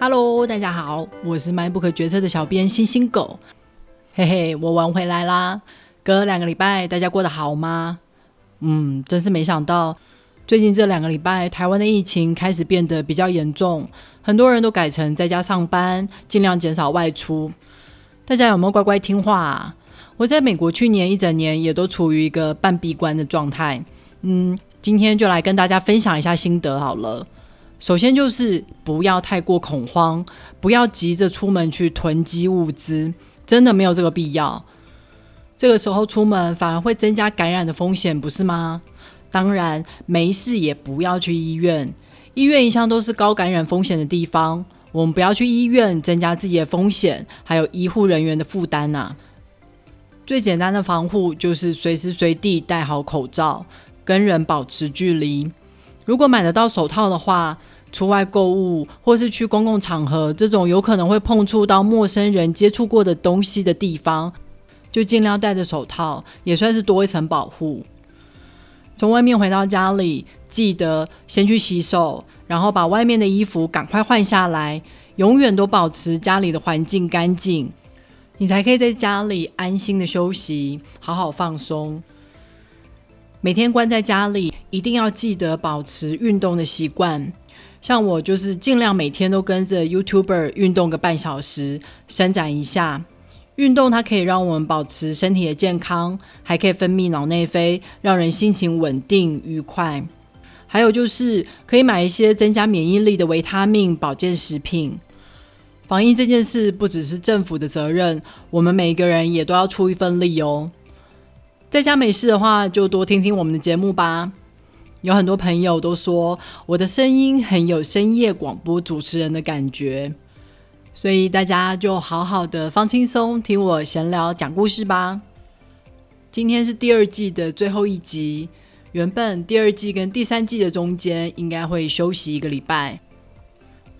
Hello，大家好，我是卖不可决策的小编星星狗，嘿嘿，我玩回来啦！隔两个礼拜，大家过得好吗？嗯，真是没想到，最近这两个礼拜，台湾的疫情开始变得比较严重，很多人都改成在家上班，尽量减少外出。大家有没有乖乖听话？我在美国去年一整年也都处于一个半闭关的状态。嗯，今天就来跟大家分享一下心得好了。首先就是不要太过恐慌，不要急着出门去囤积物资，真的没有这个必要。这个时候出门反而会增加感染的风险，不是吗？当然，没事也不要去医院，医院一向都是高感染风险的地方，我们不要去医院，增加自己的风险，还有医护人员的负担呐。最简单的防护就是随时随地戴好口罩，跟人保持距离。如果买得到手套的话，出外购物或是去公共场合这种有可能会碰触到陌生人接触过的东西的地方，就尽量戴着手套，也算是多一层保护。从外面回到家里，记得先去洗手，然后把外面的衣服赶快换下来，永远都保持家里的环境干净，你才可以在家里安心的休息，好好放松。每天关在家里，一定要记得保持运动的习惯。像我就是尽量每天都跟着 YouTuber 运动个半小时，伸展一下。运动它可以让我们保持身体的健康，还可以分泌脑内啡，让人心情稳定愉快。还有就是可以买一些增加免疫力的维他命、保健食品。防疫这件事不只是政府的责任，我们每一个人也都要出一份力哦。在家没事的话，就多听听我们的节目吧。有很多朋友都说我的声音很有深夜广播主持人的感觉，所以大家就好好的放轻松，听我闲聊讲故事吧。今天是第二季的最后一集，原本第二季跟第三季的中间应该会休息一个礼拜，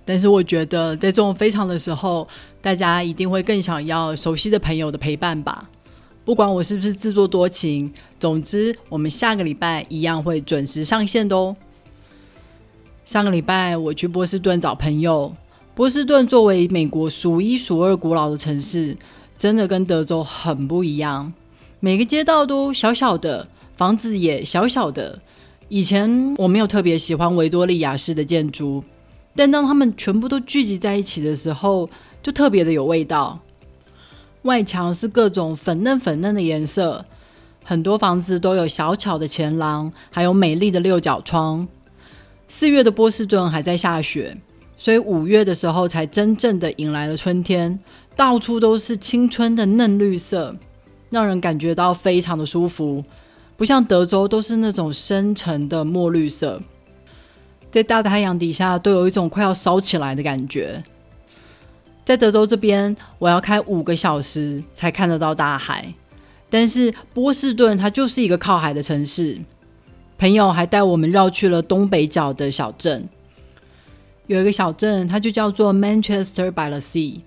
但是我觉得在这种非常的时候，大家一定会更想要熟悉的朋友的陪伴吧。不管我是不是自作多情，总之我们下个礼拜一样会准时上线的哦。上个礼拜我去波士顿找朋友，波士顿作为美国数一数二古老的城市，真的跟德州很不一样。每个街道都小小的，房子也小小的。以前我没有特别喜欢维多利亚式的建筑，但当他们全部都聚集在一起的时候，就特别的有味道。外墙是各种粉嫩粉嫩的颜色，很多房子都有小巧的前廊，还有美丽的六角窗。四月的波士顿还在下雪，所以五月的时候才真正的迎来了春天，到处都是青春的嫩绿色，让人感觉到非常的舒服。不像德州都是那种深沉的墨绿色，在大太阳底下都有一种快要烧起来的感觉。在德州这边，我要开五个小时才看得到大海。但是波士顿它就是一个靠海的城市。朋友还带我们绕去了东北角的小镇，有一个小镇，它就叫做 Manchester by the Sea。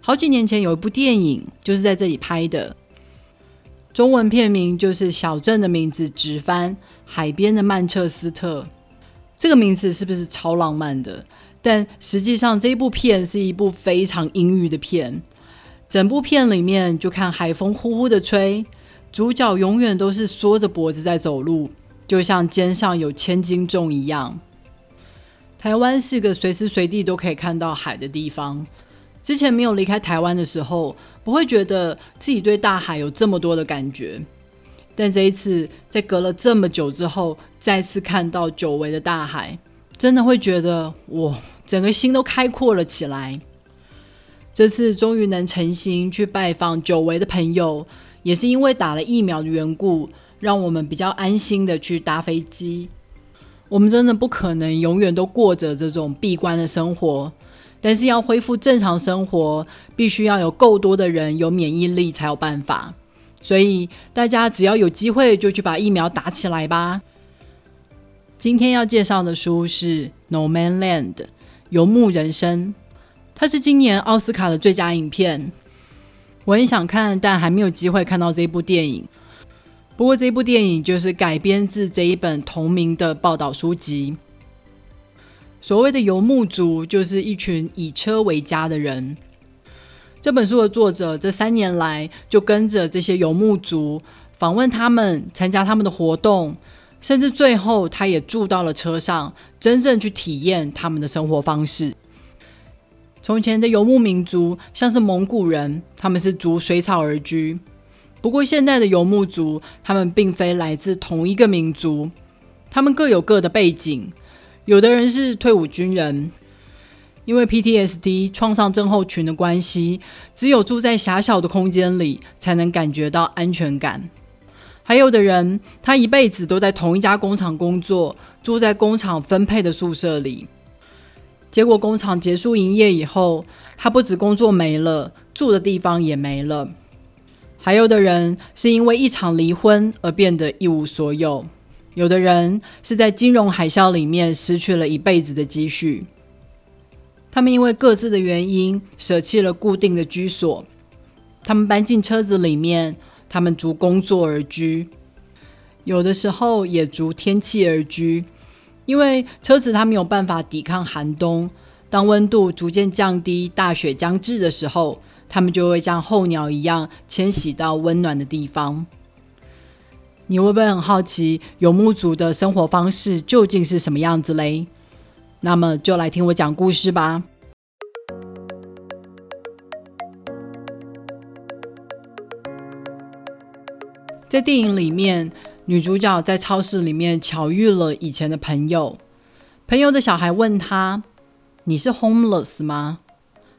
好几年前有一部电影就是在这里拍的，中文片名就是小镇的名字直翻海边的曼彻斯特。这个名字是不是超浪漫的？但实际上，这部片是一部非常阴郁的片。整部片里面，就看海风呼呼的吹，主角永远都是缩着脖子在走路，就像肩上有千斤重一样。台湾是个随时随地都可以看到海的地方。之前没有离开台湾的时候，不会觉得自己对大海有这么多的感觉。但这一次，在隔了这么久之后，再次看到久违的大海，真的会觉得我。整个心都开阔了起来。这次终于能成行去拜访久违的朋友，也是因为打了疫苗的缘故，让我们比较安心的去搭飞机。我们真的不可能永远都过着这种闭关的生活，但是要恢复正常生活，必须要有够多的人有免疫力才有办法。所以大家只要有机会就去把疫苗打起来吧。今天要介绍的书是《No Man Land》。游牧人生，它是今年奥斯卡的最佳影片。我很想看，但还没有机会看到这部电影。不过，这部电影就是改编自这一本同名的报道书籍。所谓的游牧族，就是一群以车为家的人。这本书的作者这三年来就跟着这些游牧族访问他们，参加他们的活动，甚至最后他也住到了车上，真正去体验他们的生活方式。从前的游牧民族像是蒙古人，他们是逐水草而居。不过现在的游牧族，他们并非来自同一个民族，他们各有各的背景。有的人是退伍军人，因为 PTSD 创伤症候群的关系，只有住在狭小的空间里才能感觉到安全感。还有的人，他一辈子都在同一家工厂工作，住在工厂分配的宿舍里。结果工厂结束营业以后，他不止工作没了，住的地方也没了。还有的人是因为一场离婚而变得一无所有。有的人是在金融海啸里面失去了一辈子的积蓄，他们因为各自的原因舍弃了固定的居所，他们搬进车子里面，他们逐工作而居，有的时候也逐天气而居，因为车子它没有办法抵抗寒冬，当温度逐渐降低，大雪将至的时候，他们就会像候鸟一样迁徙到温暖的地方。你会不会很好奇游牧族的生活方式究竟是什么样子嘞？那么就来听我讲故事吧。在电影里面，女主角在超市里面巧遇了以前的朋友，朋友的小孩问她：“你是 homeless 吗？”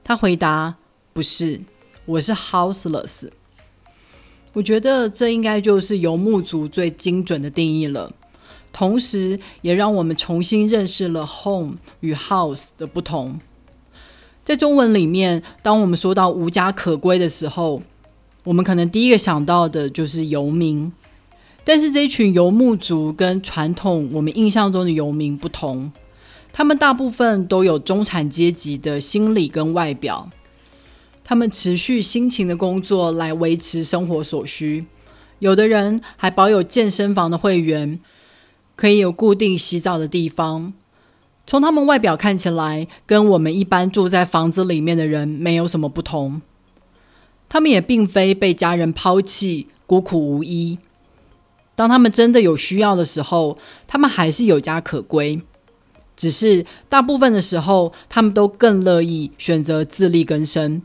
她回答：“不是，我是 houseless。”我觉得这应该就是游牧族最精准的定义了，同时也让我们重新认识了 home 与 house 的不同。在中文里面，当我们说到无家可归的时候，我们可能第一个想到的就是游民。但是这一群游牧族跟传统我们印象中的游民不同，他们大部分都有中产阶级的心理跟外表。他们持续辛勤的工作来维持生活所需，有的人还保有健身房的会员，可以有固定洗澡的地方。从他们外表看起来，跟我们一般住在房子里面的人没有什么不同。他们也并非被家人抛弃，孤苦无依。当他们真的有需要的时候，他们还是有家可归。只是大部分的时候，他们都更乐意选择自力更生。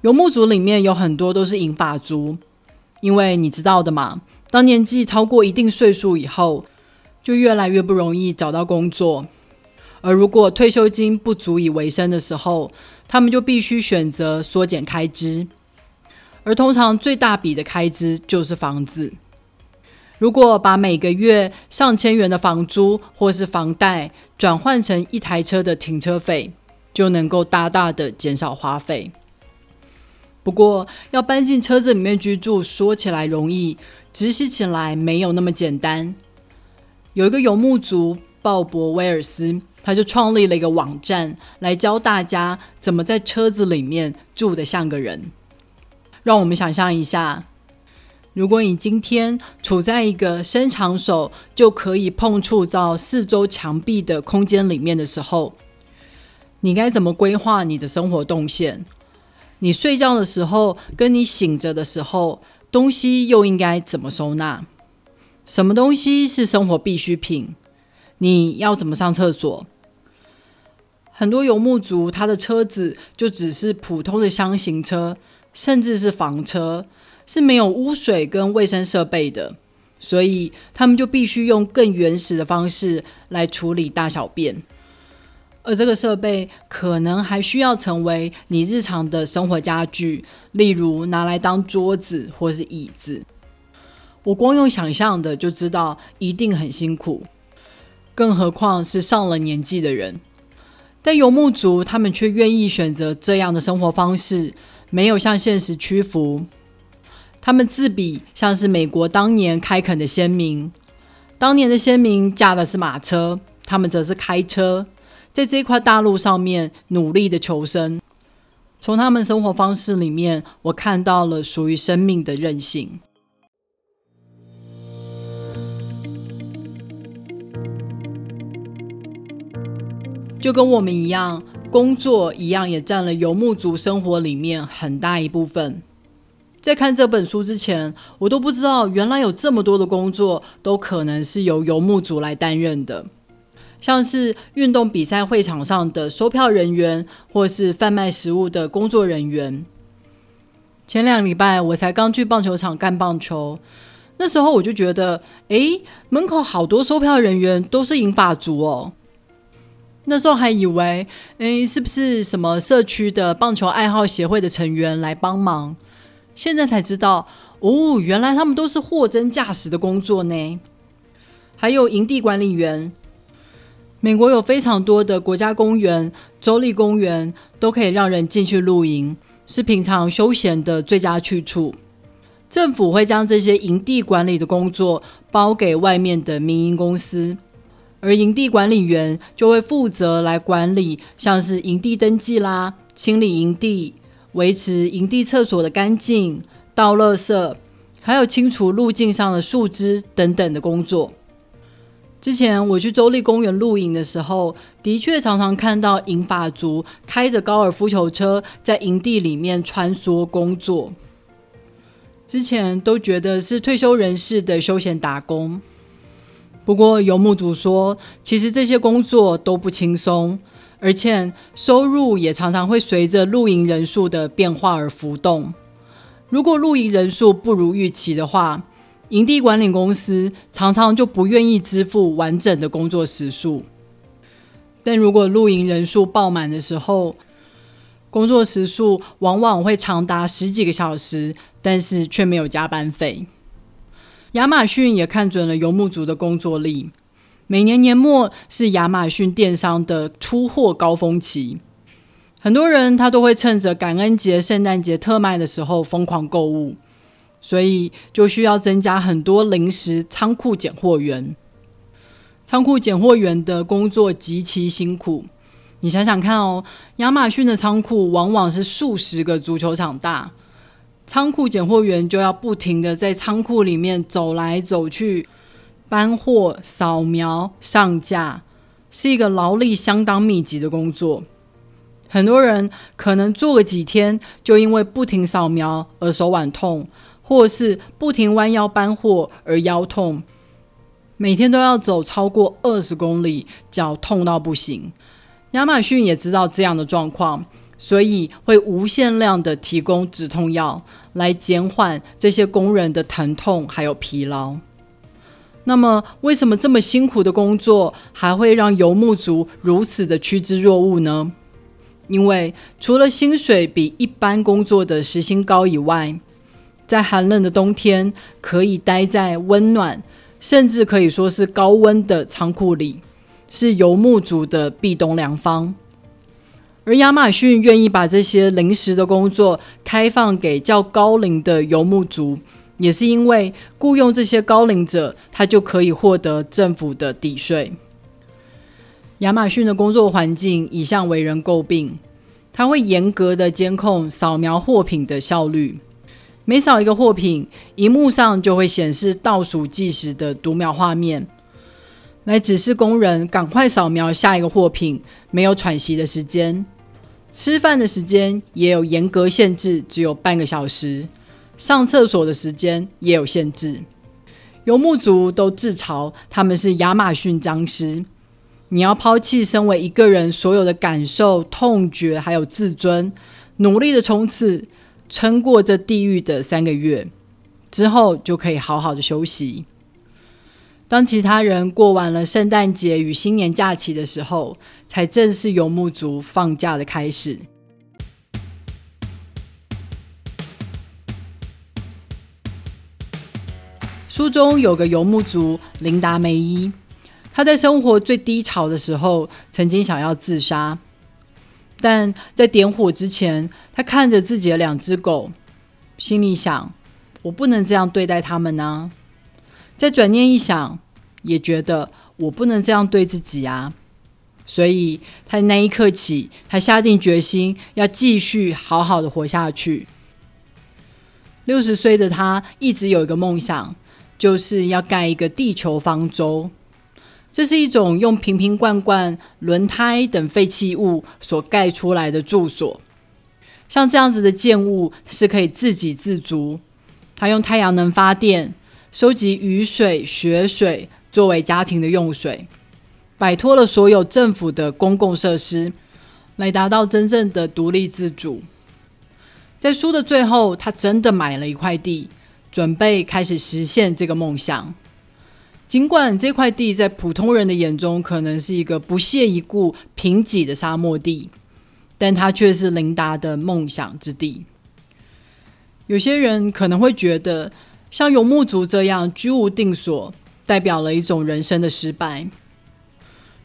游牧族里面有很多都是银发族，因为你知道的嘛，当年纪超过一定岁数以后，就越来越不容易找到工作。而如果退休金不足以维生的时候，他们就必须选择缩减开支。而通常最大笔的开支就是房子。如果把每个月上千元的房租或是房贷转换成一台车的停车费，就能够大大的减少花费。不过，要搬进车子里面居住，说起来容易，执行起来没有那么简单。有一个游牧族鲍勃·威尔斯，他就创立了一个网站，来教大家怎么在车子里面住得像个人。让我们想象一下，如果你今天处在一个伸长手就可以碰触到四周墙壁的空间里面的时候，你该怎么规划你的生活动线？你睡觉的时候，跟你醒着的时候，东西又应该怎么收纳？什么东西是生活必需品？你要怎么上厕所？很多游牧族，他的车子就只是普通的箱型车，甚至是房车，是没有污水跟卫生设备的，所以他们就必须用更原始的方式来处理大小便。而这个设备可能还需要成为你日常的生活家具，例如拿来当桌子或是椅子。我光用想象的就知道一定很辛苦，更何况是上了年纪的人。但游牧族他们却愿意选择这样的生活方式，没有向现实屈服。他们自比像是美国当年开垦的先民，当年的先民驾的是马车，他们则是开车。在这块大陆上面努力的求生，从他们生活方式里面，我看到了属于生命的韧性。就跟我们一样，工作一样也占了游牧族生活里面很大一部分。在看这本书之前，我都不知道原来有这么多的工作都可能是由游牧族来担任的，像是运动比赛会场上的售票人员，或是贩卖食物的工作人员。前两礼拜我才刚去棒球场干棒球，那时候我就觉得，诶，门口好多售票人员都是银发族哦。那时候还以为，诶，是不是什么社区的棒球爱好协会的成员来帮忙？现在才知道哦，原来他们都是货真价实的工作呢。还有营地管理员，美国有非常多的国家公园、州立公园都可以让人进去露营，是平常休闲的最佳去处。政府会将这些营地管理的工作包给外面的民营公司，而营地管理员就会负责来管理，像是营地登记啦、清理营地。维持营地厕所的干净、倒垃圾，还有清除路径上的树枝等等的工作。之前我去州立公园露营的时候，的确常常看到银发族开着高尔夫球车在营地里面穿梭工作。之前都觉得是退休人士的休闲打工，不过游牧族说，其实这些工作都不轻松。而且收入也常常会随着露营人数的变化而浮动。如果露营人数不如预期的话，营地管理公司常常就不愿意支付完整的工作时数。但如果露营人数爆满的时候，工作时数往往会长达十几个小时，但是却没有加班费。亚马逊也看准了游牧族的工作力。每年年末是亚马逊电商的出货高峰期，很多人他都会趁着感恩节、圣诞节特卖的时候疯狂购物，所以就需要增加很多临时仓库拣货员。仓库拣货员的工作极其辛苦，你想想看哦，亚马逊的仓库往往是数十个足球场大，仓库拣货员就要不停的在仓库里面走来走去。搬货、扫描、上架，是一个劳力相当密集的工作。很多人可能做个几天，就因为不停扫描而手腕痛，或是不停弯腰搬货而腰痛。每天都要走超过二十公里，脚痛到不行。亚马逊也知道这样的状况，所以会无限量的提供止痛药，来减缓这些工人的疼痛还有疲劳。那么，为什么这么辛苦的工作还会让游牧族如此的趋之若鹜呢？因为除了薪水比一般工作的时薪高以外，在寒冷的冬天可以待在温暖，甚至可以说是高温的仓库里，是游牧族的避冬良方。而亚马逊愿意把这些临时的工作开放给较高龄的游牧族。也是因为雇佣这些高龄者，他就可以获得政府的抵税。亚马逊的工作环境一向为人诟病，他会严格的监控扫描货品的效率，每扫一个货品，荧幕上就会显示倒数计时的读秒画面，来指示工人赶快扫描下一个货品，没有喘息的时间。吃饭的时间也有严格限制，只有半个小时。上厕所的时间也有限制，游牧族都自嘲他们是亚马逊僵尸。你要抛弃身为一个人所有的感受、痛觉，还有自尊，努力的冲刺，撑过这地狱的三个月之后，就可以好好的休息。当其他人过完了圣诞节与新年假期的时候，才正是游牧族放假的开始。书中有个游牧族琳达梅伊，他在生活最低潮的时候，曾经想要自杀，但在点火之前，他看着自己的两只狗，心里想：我不能这样对待他们呢。再转念一想，也觉得我不能这样对自己啊。所以，他那一刻起，他下定决心要继续好好的活下去。六十岁的他一直有一个梦想。就是要盖一个地球方舟。这是一种用瓶瓶罐罐、轮胎等废弃物所盖出来的住所。像这样子的建物是可以自给自足，它用太阳能发电，收集雨水、雪水作为家庭的用水，摆脱了所有政府的公共设施，来达到真正的独立自主。在书的最后，他真的买了一块地，准备开始实现这个梦想。尽管这块地在普通人的眼中可能是一个不屑一顾、贫瘠的沙漠地，但它却是琳达的梦想之地。有些人可能会觉得，像游牧族这样居无定所，代表了一种人生的失败。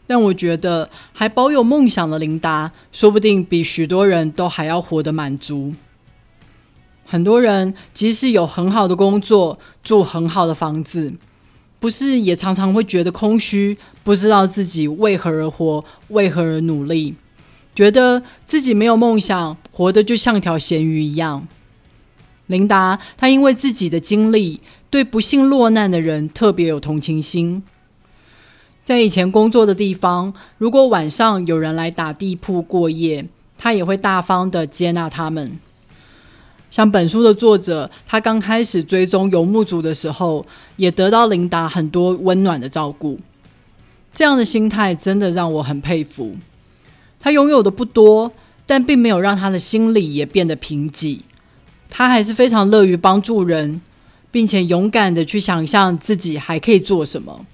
但我觉得，还保有梦想的琳达，说不定比许多人都还要活得满足。很多人即使有很好的工作，住很好的房子。不是也常常会觉得空虚，不知道自己为何而活，为何而努力，觉得自己没有梦想，活得就像条咸鱼一样。琳达，她因为自己的经历，对不幸落难的人特别有同情心。在以前工作的地方，如果晚上有人来打地铺过夜，他也会大方的接纳他们。像本书的作者，他刚开始追踪游牧族的时候，也得到琳达很多温暖的照顾。这样的心态真的让我很佩服。他拥有的不多，但并没有让他的心里也变得贫瘠。他还是非常乐于帮助人，并且勇敢的去想象自己还可以做什么。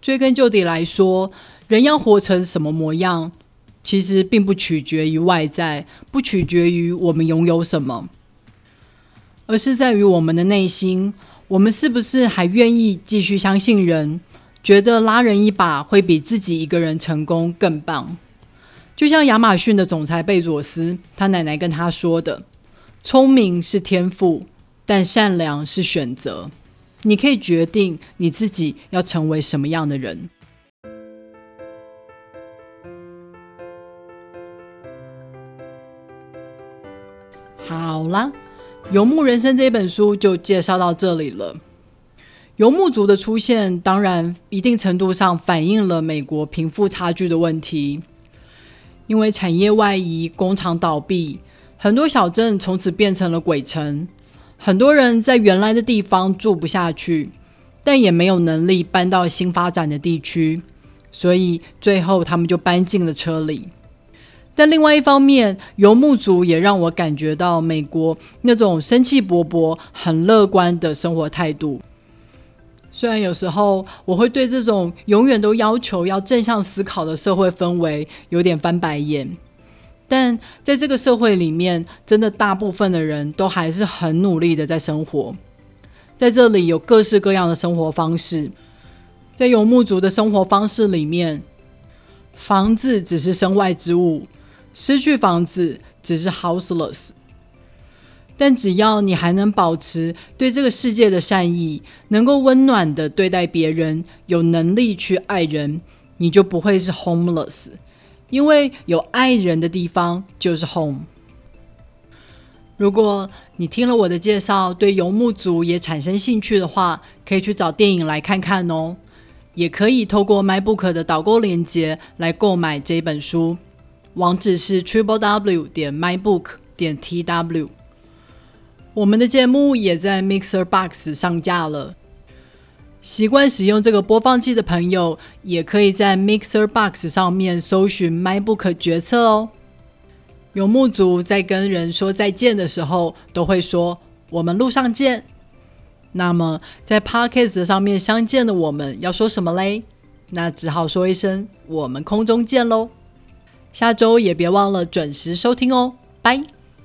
追根究底来说，人要活成什么模样？其实并不取决于外在，不取决于我们拥有什么，而是在于我们的内心。我们是不是还愿意继续相信人？觉得拉人一把会比自己一个人成功更棒？就像亚马逊的总裁贝佐斯，他奶奶跟他说的：“聪明是天赋，但善良是选择。你可以决定你自己要成为什么样的人。”好啦，《游牧人生》这本书就介绍到这里了。游牧族的出现，当然一定程度上反映了美国贫富差距的问题。因为产业外移、工厂倒闭，很多小镇从此变成了鬼城。很多人在原来的地方住不下去，但也没有能力搬到新发展的地区，所以最后他们就搬进了车里。但另外一方面，游牧族也让我感觉到美国那种生气勃勃、很乐观的生活态度。虽然有时候我会对这种永远都要求要正向思考的社会氛围有点翻白眼，但在这个社会里面，真的大部分的人都还是很努力的在生活。在这里有各式各样的生活方式，在游牧族的生活方式里面，房子只是身外之物。失去房子只是 houseless，但只要你还能保持对这个世界的善意，能够温暖的对待别人，有能力去爱人，你就不会是 homeless。因为有爱人的地方就是 home。如果你听了我的介绍，对游牧族也产生兴趣的话，可以去找电影来看看哦。也可以透过 MyBook 的导购链接来购买这本书。网址是 triple w 点 mybook 点 tw。我们的节目也在 Mixer Box 上架了。习惯使用这个播放器的朋友，也可以在 Mixer Box 上面搜寻 MyBook 决策哦。游牧族在跟人说再见的时候，都会说“我们路上见”。那么在 Podcast 上面相见的我们要说什么嘞？那只好说一声“我们空中见”喽。下周也别忘了准时收听哦，拜。